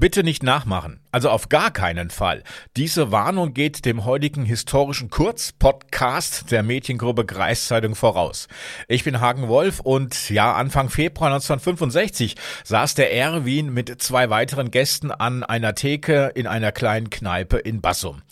Bitte nicht nachmachen. Also auf gar keinen Fall. Diese Warnung geht dem heutigen historischen Kurzpodcast der Mädchengruppe Kreiszeitung voraus. Ich bin Hagen Wolf und ja, Anfang Februar 1965 saß der Erwin mit zwei weiteren Gästen an einer Theke in einer kleinen Kneipe in Bassum.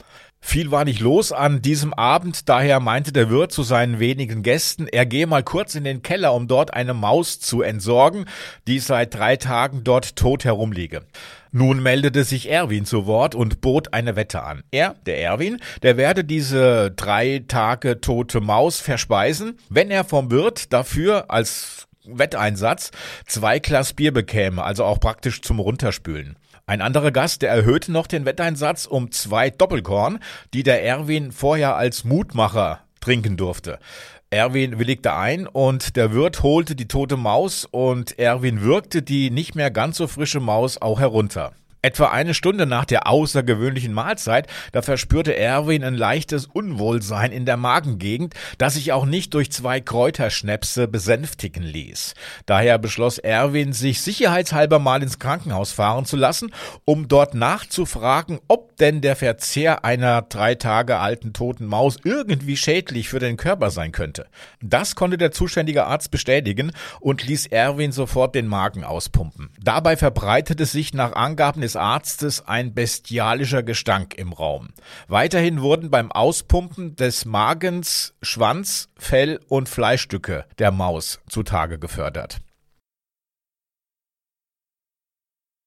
Viel war nicht los an diesem Abend, daher meinte der Wirt zu seinen wenigen Gästen, er gehe mal kurz in den Keller, um dort eine Maus zu entsorgen, die seit drei Tagen dort tot herumliege. Nun meldete sich Erwin zu Wort und bot eine Wette an. Er, der Erwin, der werde diese drei Tage tote Maus verspeisen, wenn er vom Wirt dafür als Wetteinsatz zwei Glas Bier bekäme, also auch praktisch zum Runterspülen. Ein anderer Gast, der erhöhte noch den Wetteinsatz um zwei Doppelkorn, die der Erwin vorher als Mutmacher trinken durfte. Erwin willigte ein und der Wirt holte die tote Maus und Erwin würgte die nicht mehr ganz so frische Maus auch herunter. Etwa eine Stunde nach der außergewöhnlichen Mahlzeit, da verspürte Erwin ein leichtes Unwohlsein in der Magengegend, das sich auch nicht durch zwei Kräuterschnäpse besänftigen ließ. Daher beschloss Erwin, sich sicherheitshalber mal ins Krankenhaus fahren zu lassen, um dort nachzufragen, ob denn der Verzehr einer drei Tage alten toten Maus irgendwie schädlich für den Körper sein könnte. Das konnte der zuständige Arzt bestätigen und ließ Erwin sofort den Magen auspumpen. Dabei verbreitete sich nach Angaben Arztes ein bestialischer Gestank im Raum. Weiterhin wurden beim Auspumpen des Magens Schwanz, Fell und Fleischstücke der Maus zutage gefördert.